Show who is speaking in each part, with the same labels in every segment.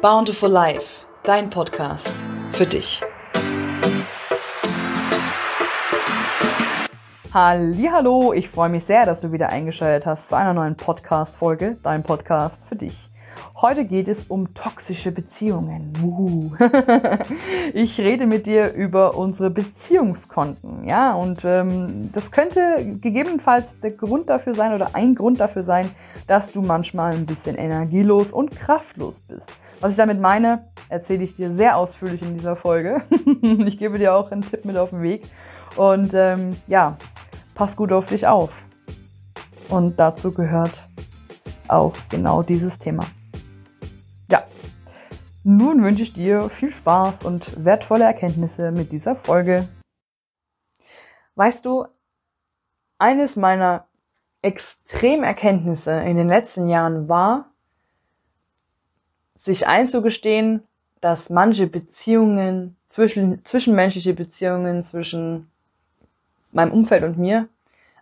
Speaker 1: Bountiful Life, dein Podcast für dich.
Speaker 2: Hallo, ich freue mich sehr, dass du wieder eingeschaltet hast zu einer neuen Podcast Folge, dein Podcast für dich. Heute geht es um toxische Beziehungen. Ich rede mit dir über unsere Beziehungskonten, ja, und ähm, das könnte gegebenenfalls der Grund dafür sein oder ein Grund dafür sein, dass du manchmal ein bisschen energielos und kraftlos bist. Was ich damit meine, erzähle ich dir sehr ausführlich in dieser Folge. ich gebe dir auch einen Tipp mit auf den Weg. Und ähm, ja, pass gut auf dich auf. Und dazu gehört auch genau dieses Thema. Ja, nun wünsche ich dir viel Spaß und wertvolle Erkenntnisse mit dieser Folge. Weißt du, eines meiner Extremerkenntnisse in den letzten Jahren war, sich einzugestehen, dass manche Beziehungen, zwischen, zwischenmenschliche Beziehungen zwischen meinem Umfeld und mir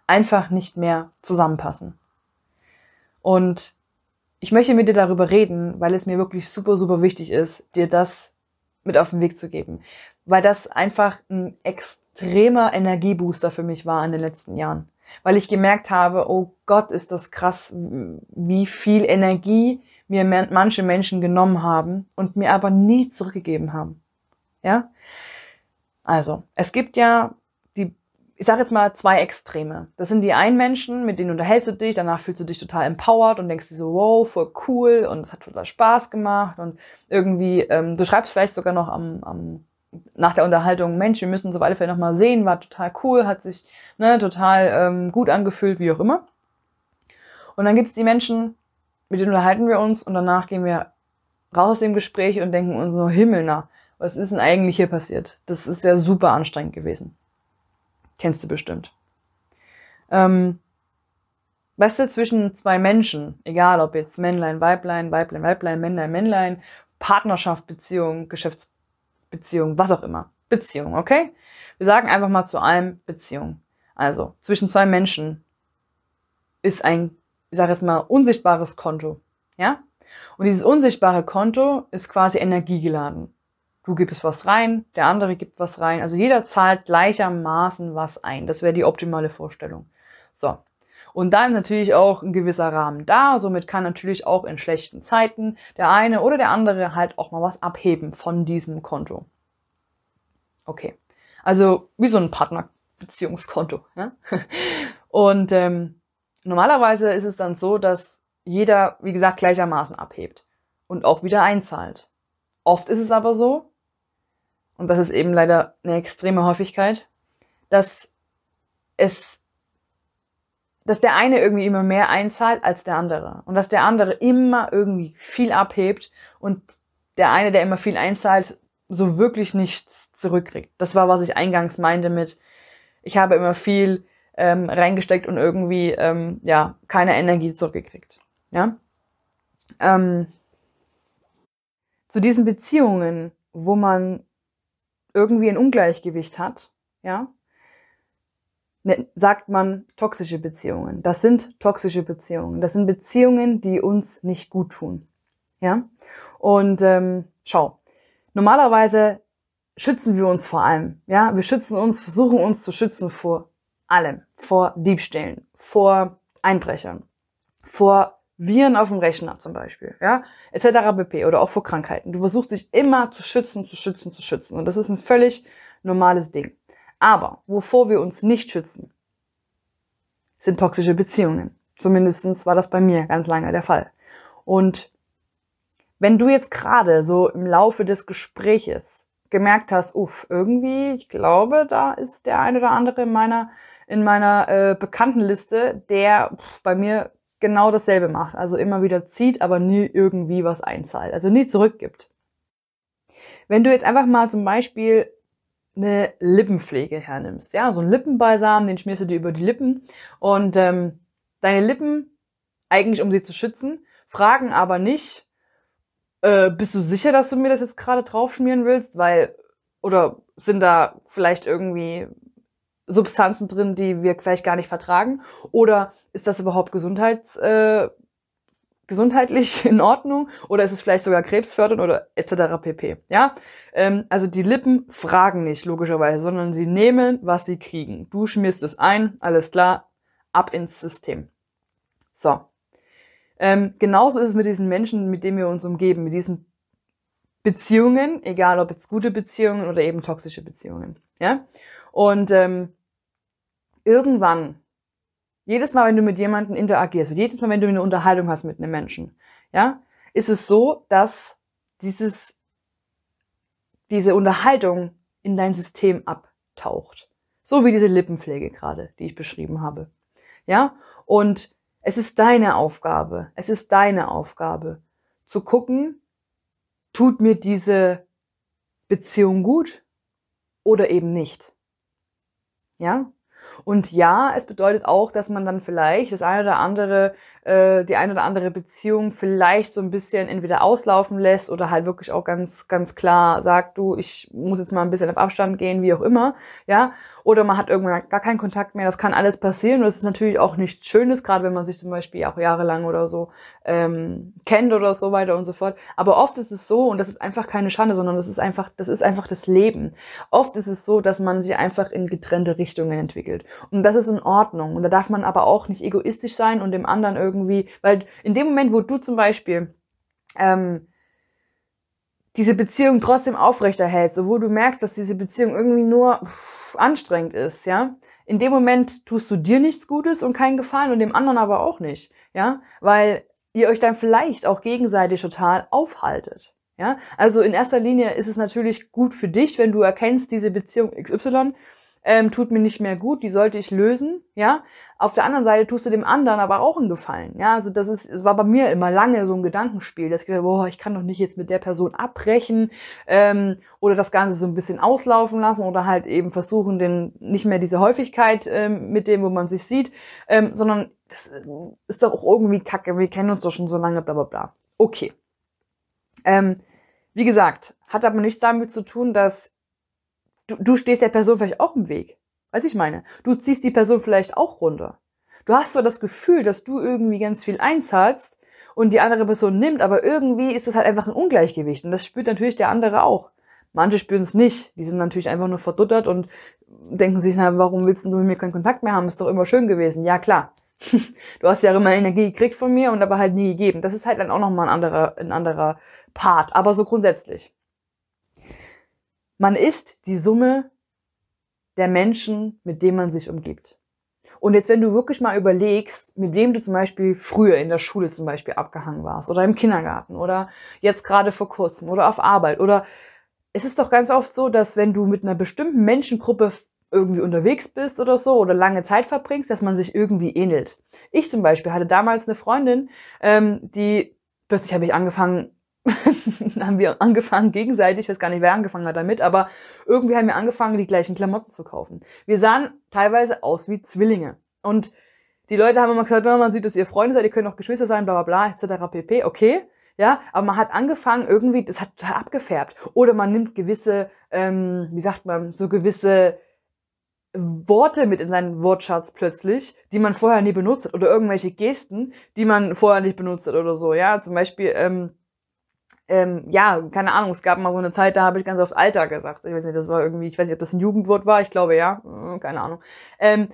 Speaker 2: einfach nicht mehr zusammenpassen. Und ich möchte mit dir darüber reden, weil es mir wirklich super, super wichtig ist, dir das mit auf den Weg zu geben. Weil das einfach ein extremer Energiebooster für mich war in den letzten Jahren. Weil ich gemerkt habe, oh Gott, ist das krass, wie viel Energie mir manche Menschen genommen haben und mir aber nie zurückgegeben haben. Ja? Also, es gibt ja ich sage jetzt mal zwei Extreme. Das sind die einen Menschen, mit denen unterhältst du dich, danach fühlst du dich total empowered und denkst dir so, wow, voll cool und es hat total Spaß gemacht und irgendwie, ähm, du schreibst vielleicht sogar noch am, am nach der Unterhaltung, Mensch, wir müssen uns auf alle Fälle nochmal sehen, war total cool, hat sich ne, total ähm, gut angefühlt, wie auch immer. Und dann gibt es die Menschen, mit denen unterhalten wir uns und danach gehen wir raus aus dem Gespräch und denken uns nur, Himmel, na, was ist denn eigentlich hier passiert? Das ist ja super anstrengend gewesen. Kennst du bestimmt. Ähm, weißt du, zwischen zwei Menschen, egal ob jetzt Männlein, Weiblein, Weiblein, Weiblein, Männlein, Männlein, Partnerschaft, Beziehung, Geschäftsbeziehung, was auch immer. Beziehung, okay? Wir sagen einfach mal zu allem Beziehung. Also, zwischen zwei Menschen ist ein, ich sage jetzt mal, unsichtbares Konto. Ja? Und dieses unsichtbare Konto ist quasi energiegeladen. Du gibst was rein, der andere gibt was rein. Also jeder zahlt gleichermaßen was ein. Das wäre die optimale Vorstellung. So. Und dann natürlich auch ein gewisser Rahmen da. Somit kann natürlich auch in schlechten Zeiten der eine oder der andere halt auch mal was abheben von diesem Konto. Okay. Also wie so ein Partnerbeziehungskonto. Ne? Und ähm, normalerweise ist es dann so, dass jeder, wie gesagt, gleichermaßen abhebt und auch wieder einzahlt. Oft ist es aber so, und das ist eben leider eine extreme Häufigkeit, dass es, dass der eine irgendwie immer mehr einzahlt als der andere und dass der andere immer irgendwie viel abhebt und der eine, der immer viel einzahlt, so wirklich nichts zurückkriegt. Das war, was ich eingangs meinte mit, ich habe immer viel ähm, reingesteckt und irgendwie ähm, ja keine Energie zurückgekriegt. Ja. Ähm, zu diesen Beziehungen, wo man irgendwie ein Ungleichgewicht hat, ja, ne, sagt man toxische Beziehungen. Das sind toxische Beziehungen. Das sind Beziehungen, die uns nicht gut tun. Ja? Und ähm, schau, normalerweise schützen wir uns vor allem. Ja, wir schützen uns, versuchen uns zu schützen vor allem, vor Diebstählen, vor Einbrechern, vor Viren auf dem Rechner zum Beispiel, ja, etc. pp. oder auch vor Krankheiten. Du versuchst dich immer zu schützen, zu schützen, zu schützen. Und das ist ein völlig normales Ding. Aber wovor wir uns nicht schützen, sind toxische Beziehungen. Zumindestens war das bei mir ganz lange der Fall. Und wenn du jetzt gerade so im Laufe des Gespräches gemerkt hast, uff, irgendwie, ich glaube, da ist der eine oder andere in meiner in meiner äh, Bekanntenliste, der pff, bei mir genau dasselbe macht. Also immer wieder zieht, aber nie irgendwie was einzahlt. Also nie zurückgibt. Wenn du jetzt einfach mal zum Beispiel eine Lippenpflege hernimmst, ja, so ein Lippenbalsam, den schmierst du dir über die Lippen und ähm, deine Lippen, eigentlich um sie zu schützen, fragen aber nicht, äh, bist du sicher, dass du mir das jetzt gerade draufschmieren willst, weil, oder sind da vielleicht irgendwie Substanzen drin, die wir vielleicht gar nicht vertragen? Oder ist das überhaupt gesundheitsförderlich gesundheitlich in Ordnung oder ist es vielleicht sogar krebsfördernd oder etc. pp. Ja, ähm, also die Lippen fragen nicht logischerweise, sondern sie nehmen, was sie kriegen. Du schmierst es ein, alles klar, ab ins System. So. Ähm, genauso ist es mit diesen Menschen, mit denen wir uns umgeben, mit diesen Beziehungen, egal ob jetzt gute Beziehungen oder eben toxische Beziehungen. Ja, und ähm, irgendwann jedes Mal, wenn du mit jemandem interagierst, jedes Mal, wenn du eine Unterhaltung hast mit einem Menschen, ja, ist es so, dass dieses, diese Unterhaltung in dein System abtaucht. So wie diese Lippenpflege gerade, die ich beschrieben habe. Ja, und es ist deine Aufgabe, es ist deine Aufgabe, zu gucken, tut mir diese Beziehung gut oder eben nicht. Ja? Und ja, es bedeutet auch, dass man dann vielleicht das eine oder andere, äh, die eine oder andere Beziehung vielleicht so ein bisschen entweder auslaufen lässt oder halt wirklich auch ganz, ganz klar sagt, du, ich muss jetzt mal ein bisschen auf Abstand gehen, wie auch immer, ja. Oder man hat irgendwann gar keinen Kontakt mehr. Das kann alles passieren. Und das ist natürlich auch nichts Schönes, gerade wenn man sich zum Beispiel auch jahrelang oder so ähm, kennt oder so weiter und so fort. Aber oft ist es so, und das ist einfach keine Schande, sondern das ist einfach, das ist einfach das Leben. Oft ist es so, dass man sich einfach in getrennte Richtungen entwickelt. Und das ist in Ordnung. Und da darf man aber auch nicht egoistisch sein und dem anderen irgendwie, weil in dem Moment, wo du zum Beispiel ähm, diese Beziehung trotzdem aufrechterhältst, wo du merkst, dass diese Beziehung irgendwie nur anstrengend ist, ja, in dem Moment tust du dir nichts Gutes und keinen Gefallen und dem anderen aber auch nicht, ja, weil ihr euch dann vielleicht auch gegenseitig total aufhaltet. Ja, also in erster Linie ist es natürlich gut für dich, wenn du erkennst, diese Beziehung XY ähm, tut mir nicht mehr gut, die sollte ich lösen, ja. Auf der anderen Seite tust du dem anderen aber auch einen Gefallen, ja. Also das ist, es war bei mir immer lange so ein Gedankenspiel, dass ich gedacht, boah, ich kann doch nicht jetzt mit der Person abbrechen ähm, oder das Ganze so ein bisschen auslaufen lassen oder halt eben versuchen, den nicht mehr diese Häufigkeit ähm, mit dem, wo man sich sieht, ähm, sondern das ist doch auch irgendwie kacke, wir kennen uns doch schon so lange, bla bla bla. Okay. Ähm, wie gesagt, hat aber nichts damit zu tun, dass du, du stehst der Person vielleicht auch im Weg. Weiß ich meine. Du ziehst die Person vielleicht auch runter. Du hast zwar das Gefühl, dass du irgendwie ganz viel einzahlst und die andere Person nimmt, aber irgendwie ist das halt einfach ein Ungleichgewicht und das spürt natürlich der andere auch. Manche spüren es nicht. Die sind natürlich einfach nur verduttert und denken sich, na, warum willst du mit mir keinen Kontakt mehr haben? Ist doch immer schön gewesen. Ja, klar. du hast ja immer Energie gekriegt von mir und aber halt nie gegeben. Das ist halt dann auch nochmal ein anderer, ein anderer Part. Aber so grundsätzlich. Man ist die Summe der Menschen, mit denen man sich umgibt. Und jetzt, wenn du wirklich mal überlegst, mit wem du zum Beispiel früher in der Schule zum Beispiel abgehangen warst oder im Kindergarten oder jetzt gerade vor kurzem oder auf Arbeit oder es ist doch ganz oft so, dass wenn du mit einer bestimmten Menschengruppe irgendwie unterwegs bist oder so oder lange Zeit verbringst, dass man sich irgendwie ähnelt. Ich zum Beispiel hatte damals eine Freundin, ähm, die plötzlich habe ich angefangen, haben wir angefangen gegenseitig, ich weiß gar nicht, wer angefangen hat damit, aber irgendwie haben wir angefangen, die gleichen Klamotten zu kaufen. Wir sahen teilweise aus wie Zwillinge. Und die Leute haben immer gesagt, oh, man sieht, dass ihr Freunde seid, ihr könnt auch Geschwister sein, bla bla bla, etc. pp. Okay, ja, aber man hat angefangen, irgendwie, das hat total abgefärbt. Oder man nimmt gewisse, ähm, wie sagt man, so gewisse Worte mit in seinen Wortschatz plötzlich, die man vorher nie benutzt hat. Oder irgendwelche Gesten, die man vorher nicht benutzt hat oder so. Ja, zum Beispiel, ähm, ähm, ja, keine Ahnung, es gab mal so eine Zeit, da habe ich ganz oft Alter gesagt. Ich weiß nicht, das war irgendwie, ich weiß nicht, ob das ein Jugendwort war, ich glaube ja, hm, keine Ahnung. Ähm,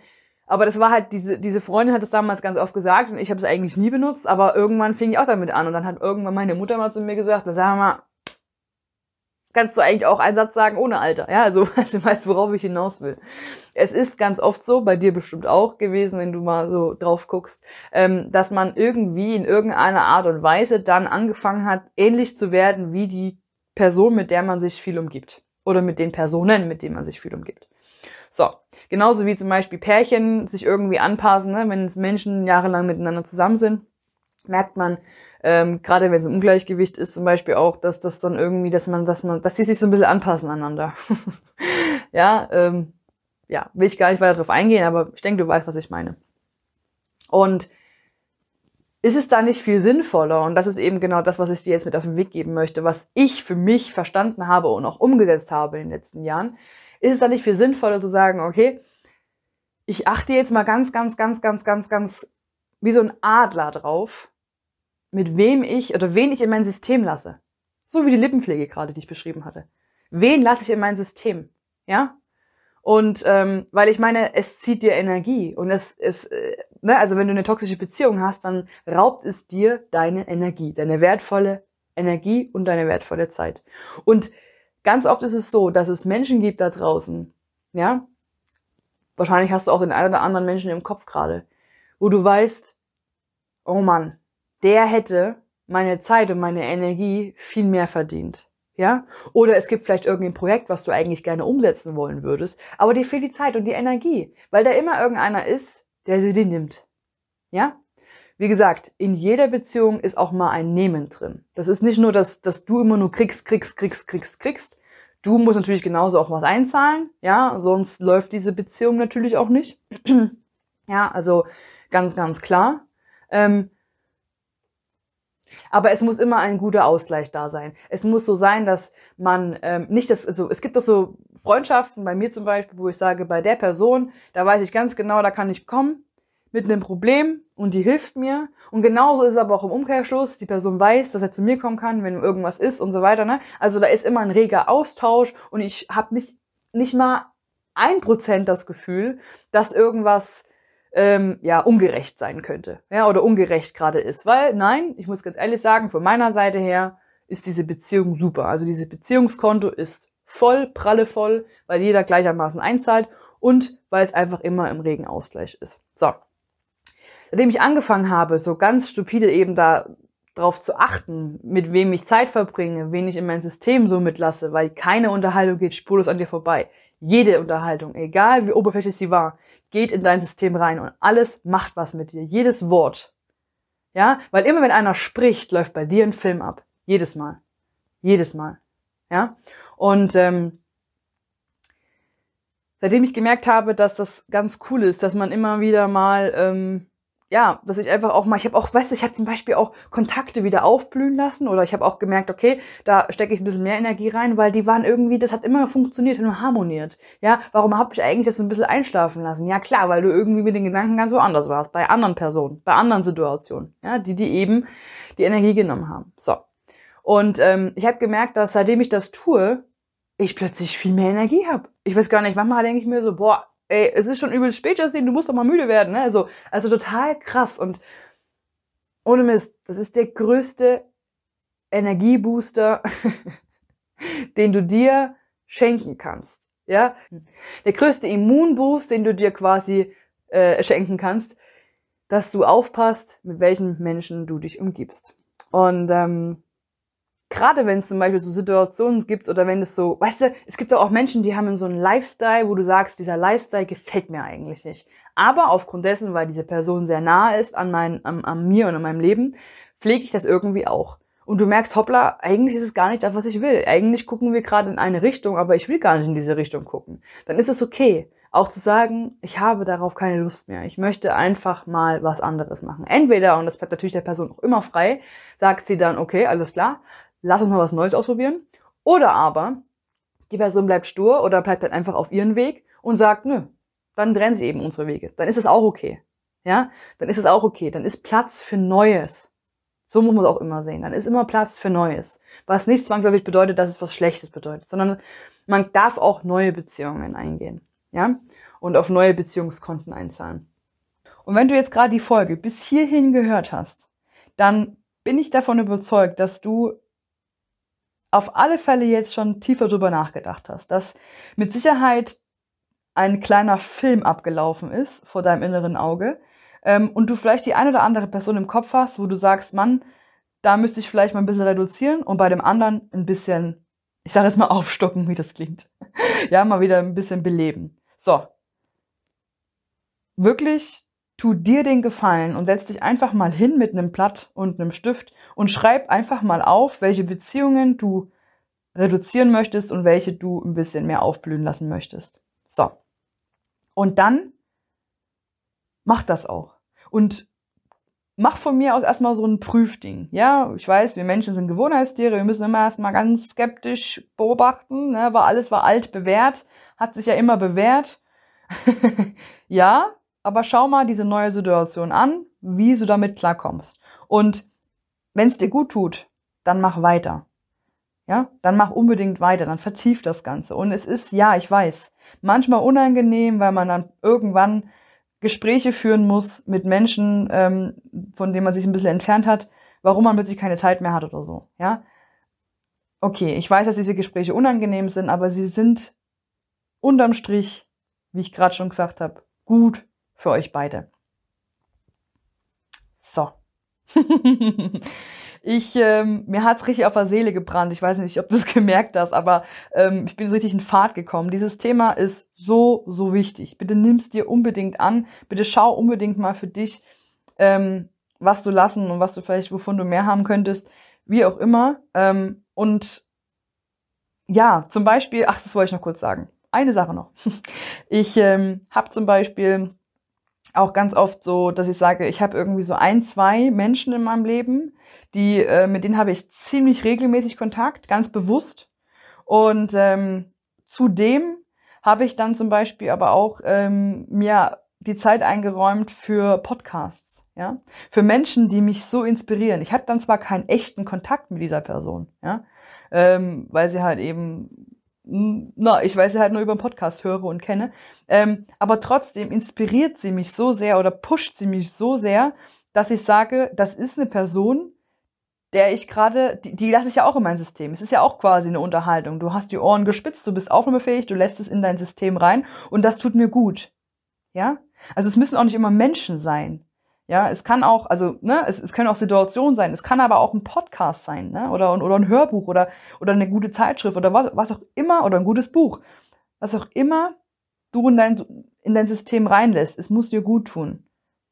Speaker 2: aber das war halt, diese, diese Freundin hat das damals ganz oft gesagt und ich habe es eigentlich nie benutzt, aber irgendwann fing ich auch damit an und dann hat irgendwann meine Mutter mal zu mir gesagt, sag mal, kannst du eigentlich auch einen Satz sagen ohne Alter. Ja, also, also du weißt, worauf ich hinaus will. Es ist ganz oft so, bei dir bestimmt auch gewesen, wenn du mal so drauf guckst, ähm, dass man irgendwie in irgendeiner Art und Weise dann angefangen hat, ähnlich zu werden wie die Person, mit der man sich viel umgibt. Oder mit den Personen, mit denen man sich viel umgibt. So, genauso wie zum Beispiel Pärchen sich irgendwie anpassen, ne? wenn es Menschen jahrelang miteinander zusammen sind, merkt man, ähm, gerade wenn es ein Ungleichgewicht ist, zum Beispiel auch, dass das dann irgendwie, dass man, dass man, dass die sich so ein bisschen anpassen aneinander. ja, ähm, ja, will ich gar nicht weiter drauf eingehen, aber ich denke, du weißt, was ich meine. Und ist es da nicht viel sinnvoller? Und das ist eben genau das, was ich dir jetzt mit auf den Weg geben möchte, was ich für mich verstanden habe und auch umgesetzt habe in den letzten Jahren. Ist es da nicht viel sinnvoller zu sagen, okay, ich achte jetzt mal ganz, ganz, ganz, ganz, ganz, ganz wie so ein Adler drauf, mit wem ich oder wen ich in mein System lasse. So wie die Lippenpflege gerade, die ich beschrieben hatte. Wen lasse ich in mein System? Ja? Und ähm, weil ich meine, es zieht dir Energie und es, es äh, ne, also wenn du eine toxische Beziehung hast, dann raubt es dir deine Energie, deine wertvolle Energie und deine wertvolle Zeit. Und ganz oft ist es so, dass es Menschen gibt da draußen, ja, wahrscheinlich hast du auch den einen oder anderen Menschen im Kopf gerade, wo du weißt, oh Mann, der hätte meine Zeit und meine Energie viel mehr verdient. Ja? Oder es gibt vielleicht irgendein Projekt, was du eigentlich gerne umsetzen wollen würdest, aber dir fehlt die Zeit und die Energie, weil da immer irgendeiner ist, der sie dir nimmt. Ja? Wie gesagt, in jeder Beziehung ist auch mal ein Nehmen drin. Das ist nicht nur, dass, dass du immer nur kriegst, kriegst, kriegst, kriegst, kriegst. Du musst natürlich genauso auch was einzahlen, ja, sonst läuft diese Beziehung natürlich auch nicht. ja, also ganz, ganz klar. Ähm, aber es muss immer ein guter Ausgleich da sein. Es muss so sein, dass man ähm, nicht das, also es gibt doch so Freundschaften, bei mir zum Beispiel, wo ich sage, bei der Person, da weiß ich ganz genau, da kann ich kommen mit einem Problem und die hilft mir. Und genauso ist es aber auch im Umkehrschluss. Die Person weiß, dass er zu mir kommen kann, wenn irgendwas ist und so weiter. Ne? Also da ist immer ein reger Austausch und ich habe nicht, nicht mal ein Prozent das Gefühl, dass irgendwas ähm, ja ungerecht sein könnte, ja, oder ungerecht gerade ist. Weil, nein, ich muss ganz ehrlich sagen, von meiner Seite her ist diese Beziehung super. Also dieses Beziehungskonto ist voll, pralle voll, weil jeder gleichermaßen einzahlt und weil es einfach immer im regen Ausgleich ist. So. Seitdem ich angefangen habe, so ganz stupide eben da drauf zu achten, mit wem ich Zeit verbringe, wen ich in mein System so mitlasse, weil keine Unterhaltung geht spurlos an dir vorbei. Jede Unterhaltung, egal wie oberflächlich sie war, geht in dein System rein und alles macht was mit dir. Jedes Wort. Ja, weil immer wenn einer spricht, läuft bei dir ein Film ab. Jedes Mal. Jedes Mal. Ja. Und ähm, seitdem ich gemerkt habe, dass das ganz cool ist, dass man immer wieder mal ähm, ja, dass ich einfach auch mal, ich habe auch, weißt du, ich habe zum Beispiel auch Kontakte wieder aufblühen lassen oder ich habe auch gemerkt, okay, da stecke ich ein bisschen mehr Energie rein, weil die waren irgendwie, das hat immer funktioniert, immer harmoniert. Ja, warum habe ich eigentlich das so ein bisschen einschlafen lassen? Ja, klar, weil du irgendwie mit den Gedanken ganz woanders warst, bei anderen Personen, bei anderen Situationen, ja, die die eben die Energie genommen haben. So. Und ähm, ich habe gemerkt, dass seitdem ich das tue, ich plötzlich viel mehr Energie habe. Ich weiß gar nicht, manchmal denke ich mir so, boah, ey, es ist schon übel spät, Justin, du musst doch mal müde werden, ne? Also, also total krass und ohne Mist, das ist der größte Energiebooster, den du dir schenken kannst, ja? Der größte Immunboost, den du dir quasi äh, schenken kannst, dass du aufpasst, mit welchen Menschen du dich umgibst. Und ähm, gerade wenn es zum Beispiel so Situationen gibt oder wenn es so, weißt du, es gibt auch Menschen, die haben so einen Lifestyle, wo du sagst, dieser Lifestyle gefällt mir eigentlich nicht. Aber aufgrund dessen, weil diese Person sehr nah ist an, mein, an, an mir und an meinem Leben, pflege ich das irgendwie auch. Und du merkst, hoppla, eigentlich ist es gar nicht das, was ich will. Eigentlich gucken wir gerade in eine Richtung, aber ich will gar nicht in diese Richtung gucken. Dann ist es okay. Auch zu sagen, ich habe darauf keine Lust mehr. Ich möchte einfach mal was anderes machen. Entweder, und das bleibt natürlich der Person auch immer frei, sagt sie dann, okay, alles klar, lass uns mal was Neues ausprobieren. Oder aber die Person bleibt stur oder bleibt dann einfach auf ihren Weg und sagt, nö, dann trennen sie eben unsere Wege. Dann ist es auch okay. Ja, dann ist es auch okay. Dann ist Platz für Neues. So muss man es auch immer sehen. Dann ist immer Platz für Neues. Was nicht zwangsläufig bedeutet, dass es was Schlechtes bedeutet, sondern man darf auch neue Beziehungen eingehen. Ja, und auf neue Beziehungskonten einzahlen. Und wenn du jetzt gerade die Folge bis hierhin gehört hast, dann bin ich davon überzeugt, dass du auf alle Fälle jetzt schon tiefer drüber nachgedacht hast, dass mit Sicherheit ein kleiner Film abgelaufen ist vor deinem inneren Auge ähm, und du vielleicht die eine oder andere Person im Kopf hast, wo du sagst, Mann, da müsste ich vielleicht mal ein bisschen reduzieren und bei dem anderen ein bisschen, ich sage jetzt mal aufstocken, wie das klingt. ja, mal wieder ein bisschen beleben. So. Wirklich tu dir den Gefallen und setz dich einfach mal hin mit einem Blatt und einem Stift und schreib einfach mal auf, welche Beziehungen du reduzieren möchtest und welche du ein bisschen mehr aufblühen lassen möchtest. So. Und dann mach das auch. Und mach von mir aus erstmal so ein Prüfding. Ja, ich weiß, wir Menschen sind Gewohnheitstiere, wir müssen immer erstmal ganz skeptisch beobachten, ne, weil alles war alt bewährt, hat sich ja immer bewährt. ja, aber schau mal diese neue Situation an, wie du damit klarkommst. Und wenn es dir gut tut, dann mach weiter. Ja, dann mach unbedingt weiter, dann vertief das Ganze. Und es ist, ja, ich weiß, manchmal unangenehm, weil man dann irgendwann Gespräche führen muss mit Menschen, ähm, von denen man sich ein bisschen entfernt hat, warum man plötzlich keine Zeit mehr hat oder so. Ja, okay, ich weiß, dass diese Gespräche unangenehm sind, aber sie sind unterm Strich, wie ich gerade schon gesagt habe, gut für euch beide. So. ich, ähm, mir hat's richtig auf der Seele gebrannt. Ich weiß nicht, ob du es gemerkt hast, aber ähm, ich bin richtig in Fahrt gekommen. Dieses Thema ist so, so wichtig. Bitte nimm's dir unbedingt an. Bitte schau unbedingt mal für dich, ähm, was du lassen und was du vielleicht, wovon du mehr haben könntest. Wie auch immer. Ähm, und ja, zum Beispiel, ach, das wollte ich noch kurz sagen. Eine Sache noch. Ich ähm, habe zum Beispiel auch ganz oft so, dass ich sage, ich habe irgendwie so ein, zwei Menschen in meinem Leben, die, äh, mit denen habe ich ziemlich regelmäßig Kontakt, ganz bewusst. Und ähm, zudem habe ich dann zum Beispiel aber auch ähm, mir die Zeit eingeräumt für Podcasts, ja, für Menschen, die mich so inspirieren. Ich habe dann zwar keinen echten Kontakt mit dieser Person, ja, ähm, weil sie halt eben na, ich weiß sie halt nur über den Podcast höre und kenne. Ähm, aber trotzdem inspiriert sie mich so sehr oder pusht sie mich so sehr, dass ich sage, das ist eine Person, der ich gerade, die, die lasse ich ja auch in mein System. Es ist ja auch quasi eine Unterhaltung. Du hast die Ohren gespitzt, du bist aufnahmefähig, du lässt es in dein System rein und das tut mir gut. Ja? Also es müssen auch nicht immer Menschen sein. Ja, es kann auch, also, ne, es, es können auch Situationen sein, es kann aber auch ein Podcast sein, ne, oder, oder ein Hörbuch oder, oder eine gute Zeitschrift oder was, was auch immer, oder ein gutes Buch. Was auch immer du in dein, in dein System reinlässt, es muss dir gut tun.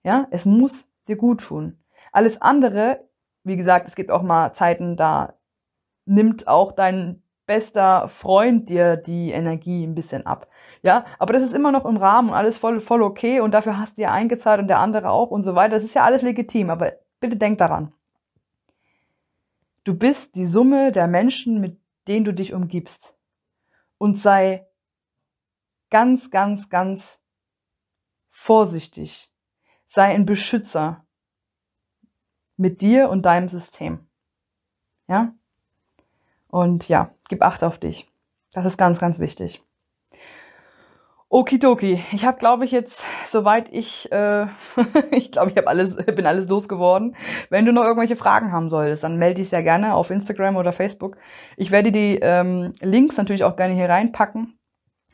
Speaker 2: Ja, es muss dir gut tun. Alles andere, wie gesagt, es gibt auch mal Zeiten, da nimmt auch dein bester Freund dir die Energie ein bisschen ab. Ja, aber das ist immer noch im Rahmen und alles voll, voll okay und dafür hast du ja eingezahlt und der andere auch und so weiter. Das ist ja alles legitim, aber bitte denk daran. Du bist die Summe der Menschen, mit denen du dich umgibst. Und sei ganz, ganz, ganz vorsichtig. Sei ein Beschützer mit dir und deinem System. Ja? Und ja, gib Acht auf dich. Das ist ganz, ganz wichtig. Okidoki. Ich habe, glaube ich, jetzt, soweit ich, äh, ich glaube, ich habe alles, bin alles losgeworden. Wenn du noch irgendwelche Fragen haben solltest, dann melde dich sehr gerne auf Instagram oder Facebook. Ich werde die ähm, Links natürlich auch gerne hier reinpacken.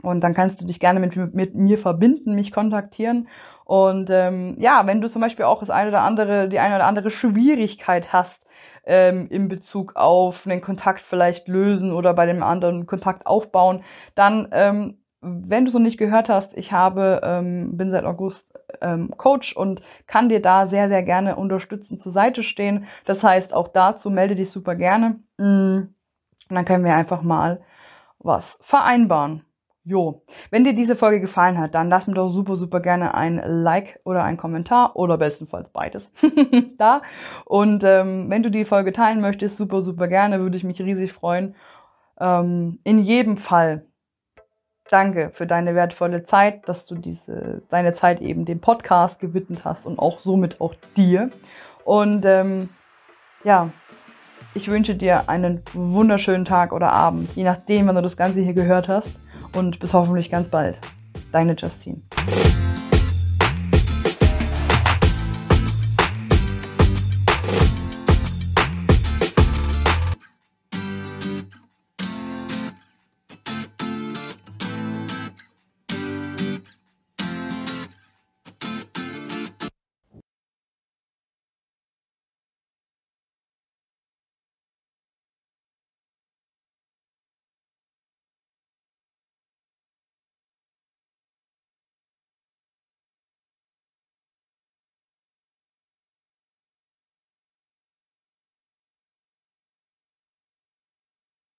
Speaker 2: Und dann kannst du dich gerne mit, mit mir verbinden, mich kontaktieren. Und ähm, ja, wenn du zum Beispiel auch das eine oder andere, die eine oder andere Schwierigkeit hast, ähm, in Bezug auf einen Kontakt vielleicht lösen oder bei dem anderen Kontakt aufbauen, dann ähm, wenn du noch nicht gehört hast, ich habe, ähm, bin seit August ähm, Coach und kann dir da sehr, sehr gerne unterstützend zur Seite stehen. Das heißt, auch dazu melde dich super gerne. Mm, und dann können wir einfach mal was vereinbaren. Jo, wenn dir diese Folge gefallen hat, dann lass mir doch super, super gerne ein Like oder ein Kommentar oder bestenfalls beides da. Und ähm, wenn du die Folge teilen möchtest, super, super gerne, würde ich mich riesig freuen. Ähm, in jedem Fall danke für deine wertvolle Zeit, dass du diese, deine Zeit eben dem Podcast gewidmet hast und auch somit auch dir. Und ähm, ja, ich wünsche dir einen wunderschönen Tag oder Abend, je nachdem, wann du das Ganze hier gehört hast. Und bis hoffentlich ganz bald. Deine Justine.